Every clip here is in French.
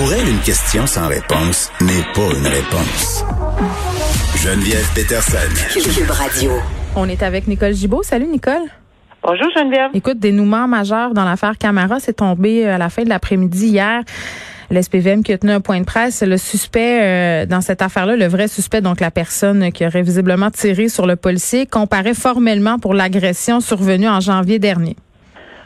Pour elle, une question sans réponse n'est pas une réponse. Geneviève Peterson. Cube Radio. On est avec Nicole Gibault. Salut Nicole. Bonjour Geneviève. Écoute, dénouement majeur dans l'affaire Camara, c'est tombé euh, à la fin de l'après-midi hier. L'SPVM qui a tenu un point de presse, le suspect euh, dans cette affaire-là, le vrai suspect, donc la personne qui aurait visiblement tiré sur le policier, comparaît formellement pour l'agression survenue en janvier dernier.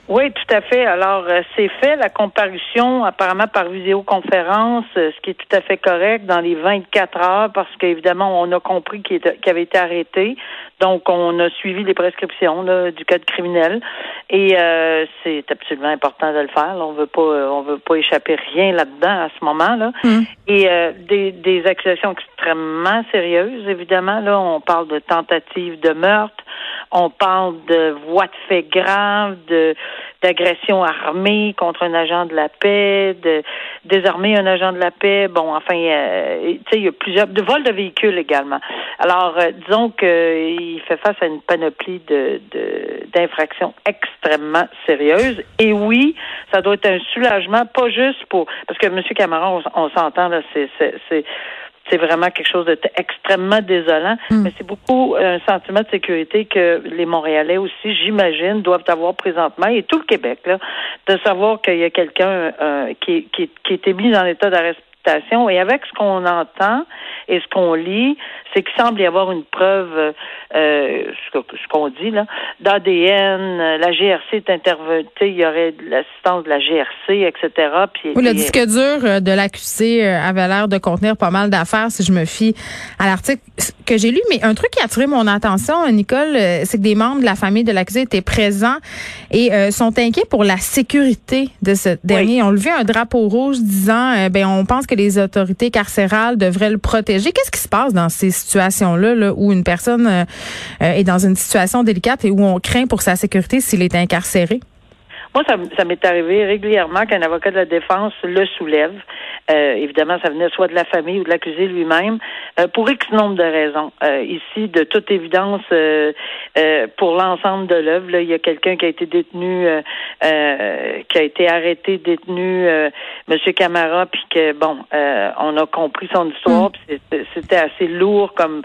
Oui, tout à fait. Alors, euh, c'est fait, la comparution, apparemment par vidéoconférence, euh, ce qui est tout à fait correct dans les 24 heures, parce qu'évidemment, on a compris qu'il avait été arrêté. Donc, on a suivi les prescriptions du code criminel. Et euh, c'est absolument important de le faire. on veut pas on veut pas échapper rien là-dedans à ce moment-là. Hmm. Et des, des accusations extrêmement sérieuses, évidemment. Là, on parle de tentative de meurtre, on parle de voies de fait graves, de d'agression armée contre un agent de la paix, de désarmer un agent de la paix. Bon, enfin, euh, tu sais, il y a plusieurs de vols de véhicules également. Alors, euh, disons qu'il fait face à une panoplie de d'infractions extrêmement sérieuses. Et oui, ça doit être un soulagement, pas juste pour parce que M. Cameron, on, s'entend là, c'est vraiment quelque chose d'extrêmement désolant, hmm. mais c'est beaucoup un sentiment de sécurité que les Montréalais aussi, j'imagine, doivent avoir présentement, et tout le Québec, là, de savoir qu'il y a quelqu'un euh, qui, qui, qui été mis en état d'arrestation. Et avec ce qu'on entend et ce qu'on lit, c'est qu'il semble y avoir une preuve, euh, ce qu'on dit là, d'ADN. La GRC est intervenue, il y aurait l'assistance de la GRC, etc. Puis, oui, le disque dur euh, de l'accusé euh, avait l'air de contenir pas mal d'affaires, si je me fie à l'article que j'ai lu. Mais un truc qui a attiré mon attention, Nicole, c'est que des membres de la famille de l'accusé étaient présents et sont inquiets pour la sécurité de ce dernier. On levé un drapeau rouge disant, ben on pense que les autorités carcérales devraient le protéger. Qu'est-ce qui se passe dans ces situation-là là, où une personne euh, euh, est dans une situation délicate et où on craint pour sa sécurité s'il est incarcéré? Moi, ça, ça m'est arrivé régulièrement qu'un avocat de la défense le soulève. Euh, évidemment, ça venait soit de la famille ou de l'accusé lui-même, pour X nombre de raisons. ici, de toute évidence, pour l'ensemble de l'œuvre, il y a quelqu'un qui a été détenu, qui a été arrêté, détenu, Monsieur Camara, puis que bon, on a compris son histoire, mm. c'était assez lourd comme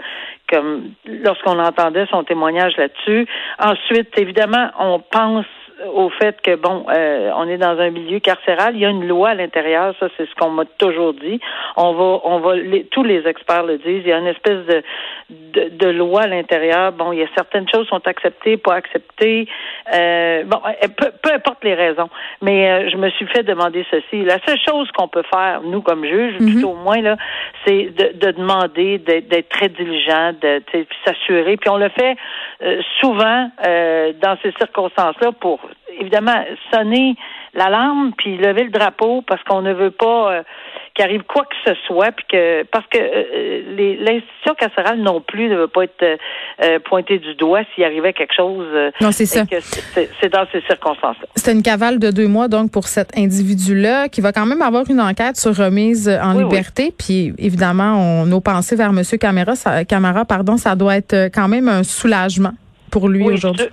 comme lorsqu'on entendait son témoignage là-dessus. Ensuite, évidemment, on pense au fait que bon, euh, on est dans un milieu carcéral, il y a une loi à l'intérieur, ça c'est ce qu'on m'a toujours dit. On va, on va, tous les experts le disent. Il y a une espèce de de, loi à l'intérieur. Bon, il y a certaines choses sont acceptées, pas acceptées. Euh, bon, euh, peu, peu, importe les raisons. Mais je me suis fait demander ceci. La seule chose qu'on peut faire, nous comme juges, mm au moins là, c'est de, de, demander d'être très diligent, de, de s'assurer. Puis on le fait souvent dans ces circonstances-là pour évidemment sonner l'alarme puis lever le drapeau parce qu'on ne veut pas euh, qu'il arrive quoi que ce soit puis que parce que euh, l'institution carcérale non plus ne veut pas être euh, pointée du doigt s'il arrivait quelque chose. non, c'est ça. C'est dans ces circonstances-là. C'est une cavale de deux mois donc pour cet individu-là qui va quand même avoir une enquête sur remise en liberté. Puis évidemment, on nos pensées vers Monsieur Camara, ça, Camara, pardon, ça doit être quand même un soulagement pour lui aujourd'hui.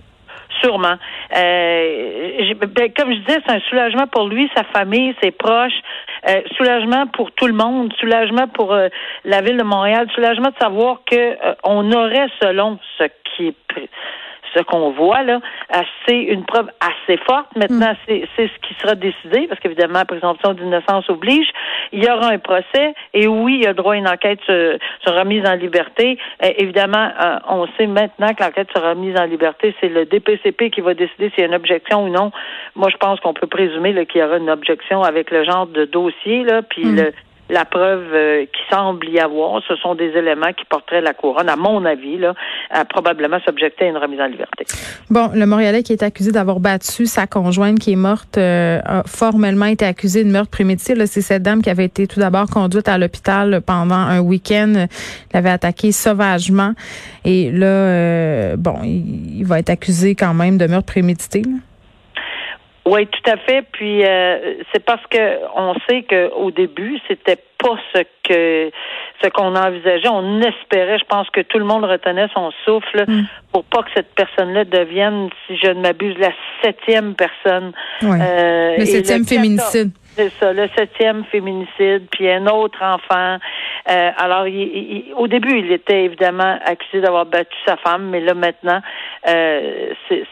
Sûrement. Euh, ben, comme je disais, c'est un soulagement pour lui, sa famille, ses proches, euh, soulagement pour tout le monde, soulagement pour euh, la ville de Montréal, soulagement de savoir que euh, on aurait, selon ce qui est ce qu'on voit là, c'est une preuve assez forte. Maintenant, mm. c'est ce qui sera décidé, parce qu'évidemment, la présomption d'innocence oblige. Il y aura un procès, et oui, il y a droit à une enquête sera mise en liberté. Euh, évidemment, euh, on sait maintenant que l'enquête sera mise en liberté. C'est le DPCP qui va décider s'il y a une objection ou non. Moi, je pense qu'on peut présumer qu'il y aura une objection avec le genre de dossier, là, puis mm. le la preuve euh, qui semble y avoir, ce sont des éléments qui porteraient la couronne, à mon avis, là, à probablement s'objecter à une remise en liberté. Bon, le Montréalais qui est accusé d'avoir battu sa conjointe qui est morte euh, a formellement été accusé de meurtre prémédité. C'est cette dame qui avait été tout d'abord conduite à l'hôpital pendant un week-end. L'avait attaqué sauvagement. Et là, euh, bon, il, va être accusé quand même de meurtre prémédité. Oui, tout à fait. Puis euh, c'est parce que on sait qu'au début, c'était pas ce que ce qu'on envisageait. On espérait, je pense que tout le monde retenait son souffle mm. pour pas que cette personne-là devienne, si je ne m'abuse, la septième personne. Euh, le septième féminicide. C'est ça, le septième féminicide, puis un autre enfant. Euh, alors, au début, il était évidemment accusé d'avoir battu sa femme, mais là maintenant, euh, c'est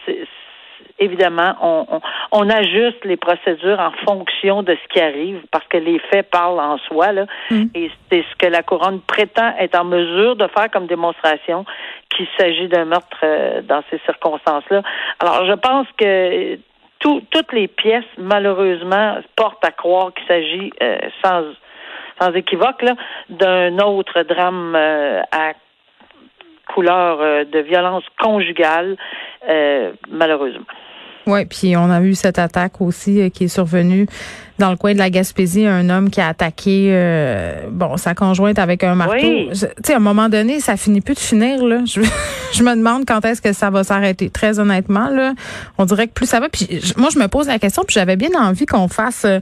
évidemment, on, on, ajuste les procédures en fonction de ce qui arrive, parce que les faits parlent en soi, là, mm. et c'est ce que la couronne prétend être en mesure de faire comme démonstration qu'il s'agit d'un meurtre euh, dans ces circonstances-là. Alors, je pense que toutes les pièces, malheureusement, portent à croire qu'il s'agit euh, sans sans équivoque d'un autre drame euh, à couleur de violence conjugale, malheureusement. Oui, puis on a eu cette attaque aussi euh, qui est survenue dans le coin de la Gaspésie, un homme qui a attaqué euh, bon sa conjointe avec un marteau. Tu sais, à un moment donné, ça finit plus de finir là. Je, je me demande quand est-ce que ça va s'arrêter. Très honnêtement là, on dirait que plus ça va. Puis moi, je me pose la question, puis j'avais bien envie qu'on fasse euh,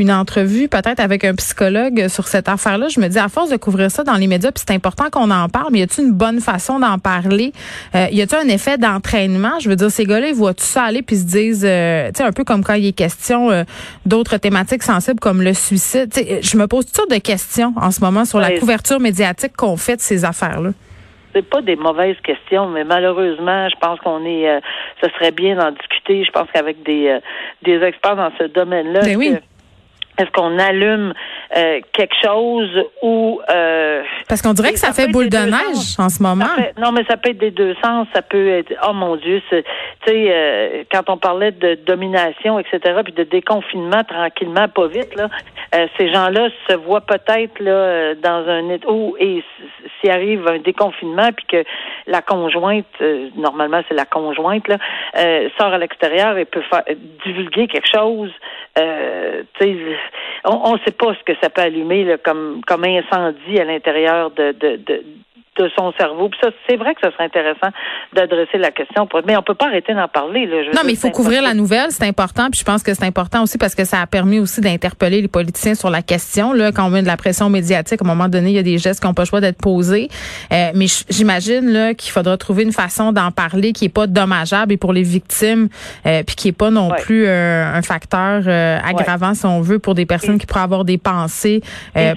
une entrevue peut-être avec un psychologue sur cette affaire-là. Je me dis, à force de couvrir ça dans les médias, puis c'est important qu'on en parle, mais y a-t-il une bonne façon d'en parler? Euh, y a-t-il un effet d'entraînement? Je veux dire, ces gars-là, ils voient tout ça aller puis se disent, euh, tu sais, un peu comme quand il est question euh, d'autres thématiques sensibles comme le suicide. je me pose toutes sortes de questions en ce moment sur la couverture médiatique qu'on fait de ces affaires-là c'est pas des mauvaises questions, mais malheureusement, je pense qu'on est, ce serait bien d'en discuter. Je pense qu'avec des des experts dans ce domaine-là, ben oui. Est-ce qu'on allume euh, quelque chose ou euh, parce qu'on dirait que ça, fait boule de neige en ce moment. non, mais ça peut être des deux sens. Ça peut être oh mon Dieu, tu sais euh, quand on parlait de domination, etc. Puis de déconfinement tranquillement, pas vite là. ces gens-là se voient peut-être là dans un où et s'il arrive un déconfinement puis que la conjointe, normalement c'est la conjointe là, sort à l'extérieur et peut faire divulguer quelque chose. Sais on ne sait pas ce que ça peut allumer là, comme, comme incendie à l'intérieur de, de, de, de son cerveau. Puis ça, c'est vrai que ce serait intéressant d'adresser la question. Mais on peut pas arrêter d'en parler. Là. non, mais il faut couvrir la nouvelle, c'est important. Puis je pense que c'est important aussi parce que ça a permis aussi d'interpeller les politiciens sur la question. Là, quand on met de la pression médiatique, à un moment donné, il y a des gestes qui n'ont pas le choix d'être posés. Euh, mais j'imagine là qu'il faudra trouver une façon d'en parler qui est pas dommageable et pour les victimes, euh, puis qui est pas non plus euh, un facteur aggravant, si on veut, pour des personnes qui pourraient avoir des pensées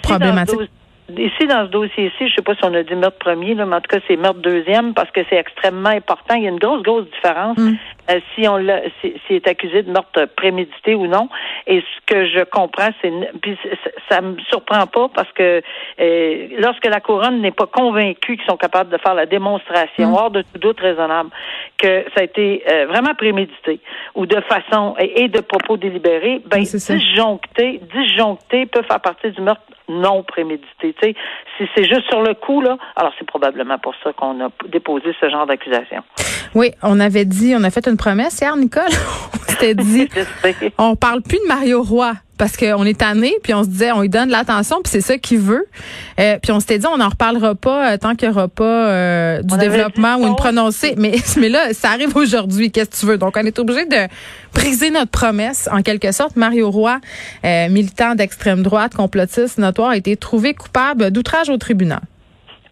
problématiques Ici, dans ce dossier-ci, je sais pas si on a dit meurtre premier, mais en tout cas, c'est meurtre deuxième parce que c'est extrêmement important. Il y a une grosse, grosse différence mm. Euh, si on l'a, si, est accusé de meurtre prémédité ou non. Et ce que je comprends, c'est, puis ça, me surprend pas parce que euh, lorsque la couronne n'est pas convaincue qu'ils sont capables de faire la démonstration mm. hors de tout doute raisonnable que ça a été euh, vraiment prémédité ou de façon et, de propos délibérés, ben disjoncté, disjoncté peut faire partie du meurtre non prémédité. Tu sais, si c'est juste sur le coup, là, alors c'est probablement pour ça qu'on a déposé ce genre d'accusation. Oui, on avait dit, on a fait une promesse hier, Nicole? on s'était dit, on parle plus de Mario Roy parce qu'on est tanné, puis on se disait, on lui donne de l'attention, puis c'est ça qu'il veut. Euh, puis on s'était dit, on n'en reparlera pas euh, tant qu'il n'y aura pas euh, du développement ou une prononcée. Mais, mais là, ça arrive aujourd'hui. Qu'est-ce que tu veux? Donc, on est obligé de briser notre promesse, en quelque sorte. Mario Roy, militant d'extrême droite, complotiste notoire, a été trouvé coupable d'outrage au tribunal.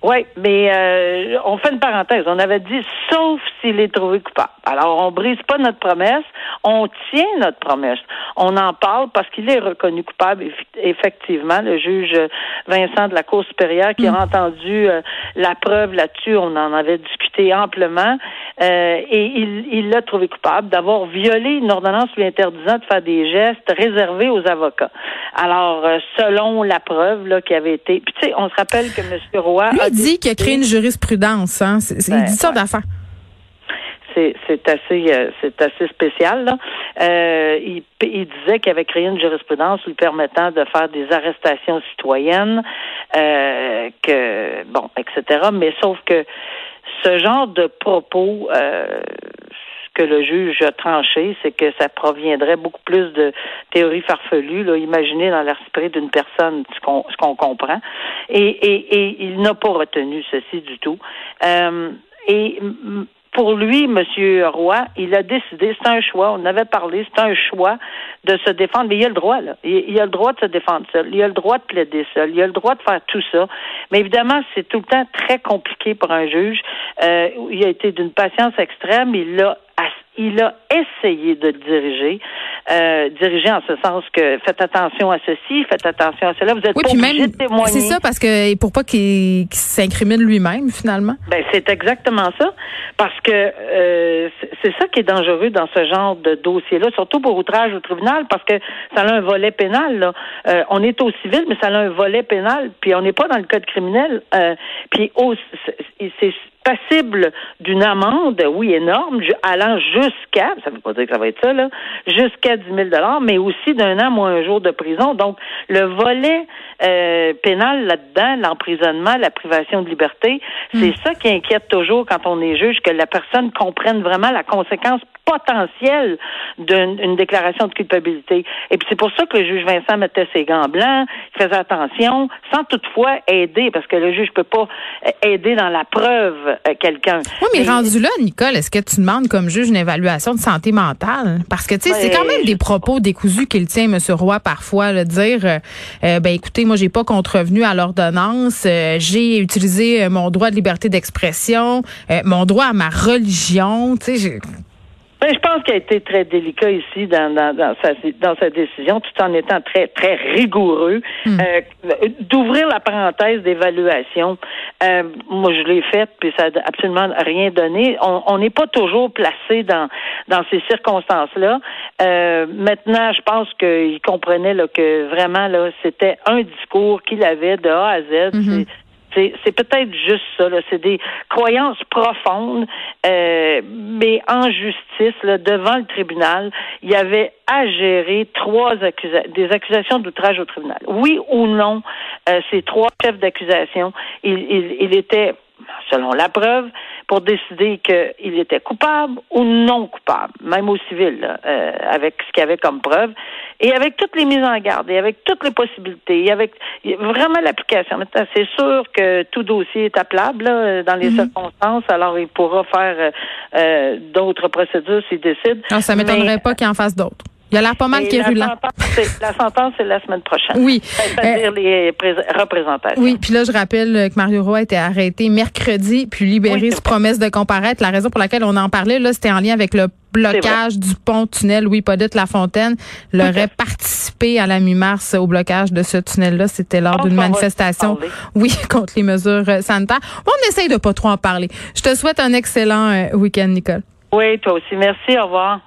Oui, mais euh, on fait une parenthèse. On avait dit sauf s'il est trouvé coupable. Alors, on brise pas notre promesse, on tient notre promesse. On en parle parce qu'il est reconnu coupable, effectivement. Le juge Vincent de la Cour supérieure qui a mm. entendu euh, la preuve là-dessus, on en avait discuté amplement, euh, et il l'a trouvé coupable d'avoir violé une ordonnance lui interdisant de faire des gestes réservés aux avocats. Alors, selon la preuve là, qui avait été... Puis, tu sais, on se rappelle que M. Roy dit qu'il a créé une jurisprudence. Hein? il dit ça d'affaires. C'est, assez euh, c'est assez spécial. Là. Euh, il, disait qu'il avait créé une jurisprudence lui permettant de faire des arrestations citoyennes, euh, que bon, etc. Mais sauf que ce genre de propos, que le juge a tranché, c'est que ça proviendrait beaucoup plus de théories farfelues, là, imaginées dans l'esprit d'une personne, ce qu'on, comprend. Et, et, et il n'a pas retenu ceci du tout. Euh, et pour lui, M. Roy, il a décidé, c'est un choix, on avait parlé, c'est un choix de se défendre, mais il a le droit, là. Il, a le droit de se défendre seul, il a le droit de plaider seul, il a le droit de faire tout ça. Mais évidemment, c'est tout le temps très compliqué pour un juge. Euh, il a été d'une patience extrême, il l'a il a essayé de diriger, euh, diriger en ce sens que faites attention à ceci, faites attention à cela. Vous êtes oui, pas obligé même, de témoigner. C'est ça, parce que pour pas qu'il s'incrimine lui-même, finalement. Ben, c'est exactement ça. Parce que euh, c'est ça qui est dangereux dans ce genre de dossier-là, surtout pour outrage au tribunal, parce que ça a un volet pénal. Là. Euh, on est au civil, mais ça a un volet pénal, puis on n'est pas dans le code criminel. Puis c'est passible d'une amende, oui, énorme, allant jusqu'à, ça ne veut pas dire que ça va être ça, là, jusqu'à 10 000 mais aussi d'un an moins un jour de prison. Donc, le volet euh, pénal là-dedans, l'emprisonnement, la privation de liberté, c'est hmm. ça qui inquiète toujours quand on est juge, que la personne comprenne vraiment la conséquence potentielle d'une déclaration de culpabilité. Et puis c'est pour ça que le juge Vincent mettait ses gants blancs, il faisait attention, sans toutefois aider, parce que le juge peut pas aider dans la preuve euh, quelqu'un. Oui, mais, rendu là, Nicole, est-ce que tu demandes comme juge une évaluation de santé mentale? Parce que, tu sais, c'est quand même des propos décousus qu'il tient, M. Roy, parfois, le dire, euh, euh, ben écoutez, moi, j'ai pas contrevenu à l'ordonnance, j'ai utilisé mon droit de liberté d'expression, mon droit à ma religion, tu sais, ben, je pense qu'il a été très délicat ici dans, dans, dans, sa, dans sa décision, tout en étant très, très rigoureux. Hmm. Euh, D'ouvrir la parenthèse d'évaluation, euh, moi je l'ai faite, puis ça n'a absolument rien donné. On n'est pas toujours placé dans, dans ces circonstances-là. Euh, maintenant, je pense qu'il comprenait là, que vraiment là, c'était un discours qu'il avait de A à Z. Hmm. C'est peut-être juste ça. C'est des croyances profondes, euh, mais en justice, devant le tribunal, il y avait à gérer trois des accusations d'outrage au tribunal. Oui ou non, euh, ces trois chefs d'accusation, il, il, il était selon la preuve, pour décider qu'il était coupable ou non coupable, même au civil, euh, avec ce qu'il y avait comme preuve, et avec toutes les mises en garde, et avec toutes les possibilités, et avec vraiment l'application. Maintenant, c'est sûr que tout dossier est appelable dans les mhm. circonstances, alors il pourra faire euh, euh, d'autres procédures s'il décide. Non, ça m'étonnerait pas qu'il en fasse d'autres. Il a l'air pas mal quérulant. La sentence, c'est la semaine prochaine. Oui. C'est-à-dire euh, les représentations. Oui, puis là, je rappelle que Mario Roy a été arrêté mercredi, puis libéré sous promesse de comparaître. La raison pour laquelle on en parlait, là, c'était en lien avec le blocage du pont-tunnel Louis Podette La Fontaine. Il aurait participé à la mi-mars au blocage de ce tunnel-là. C'était lors d'une manifestation, oui, contre les mesures euh, sanitaires. On essaye de pas trop en parler. Je te souhaite un excellent euh, week-end, Nicole. Oui, toi aussi. Merci. Au revoir.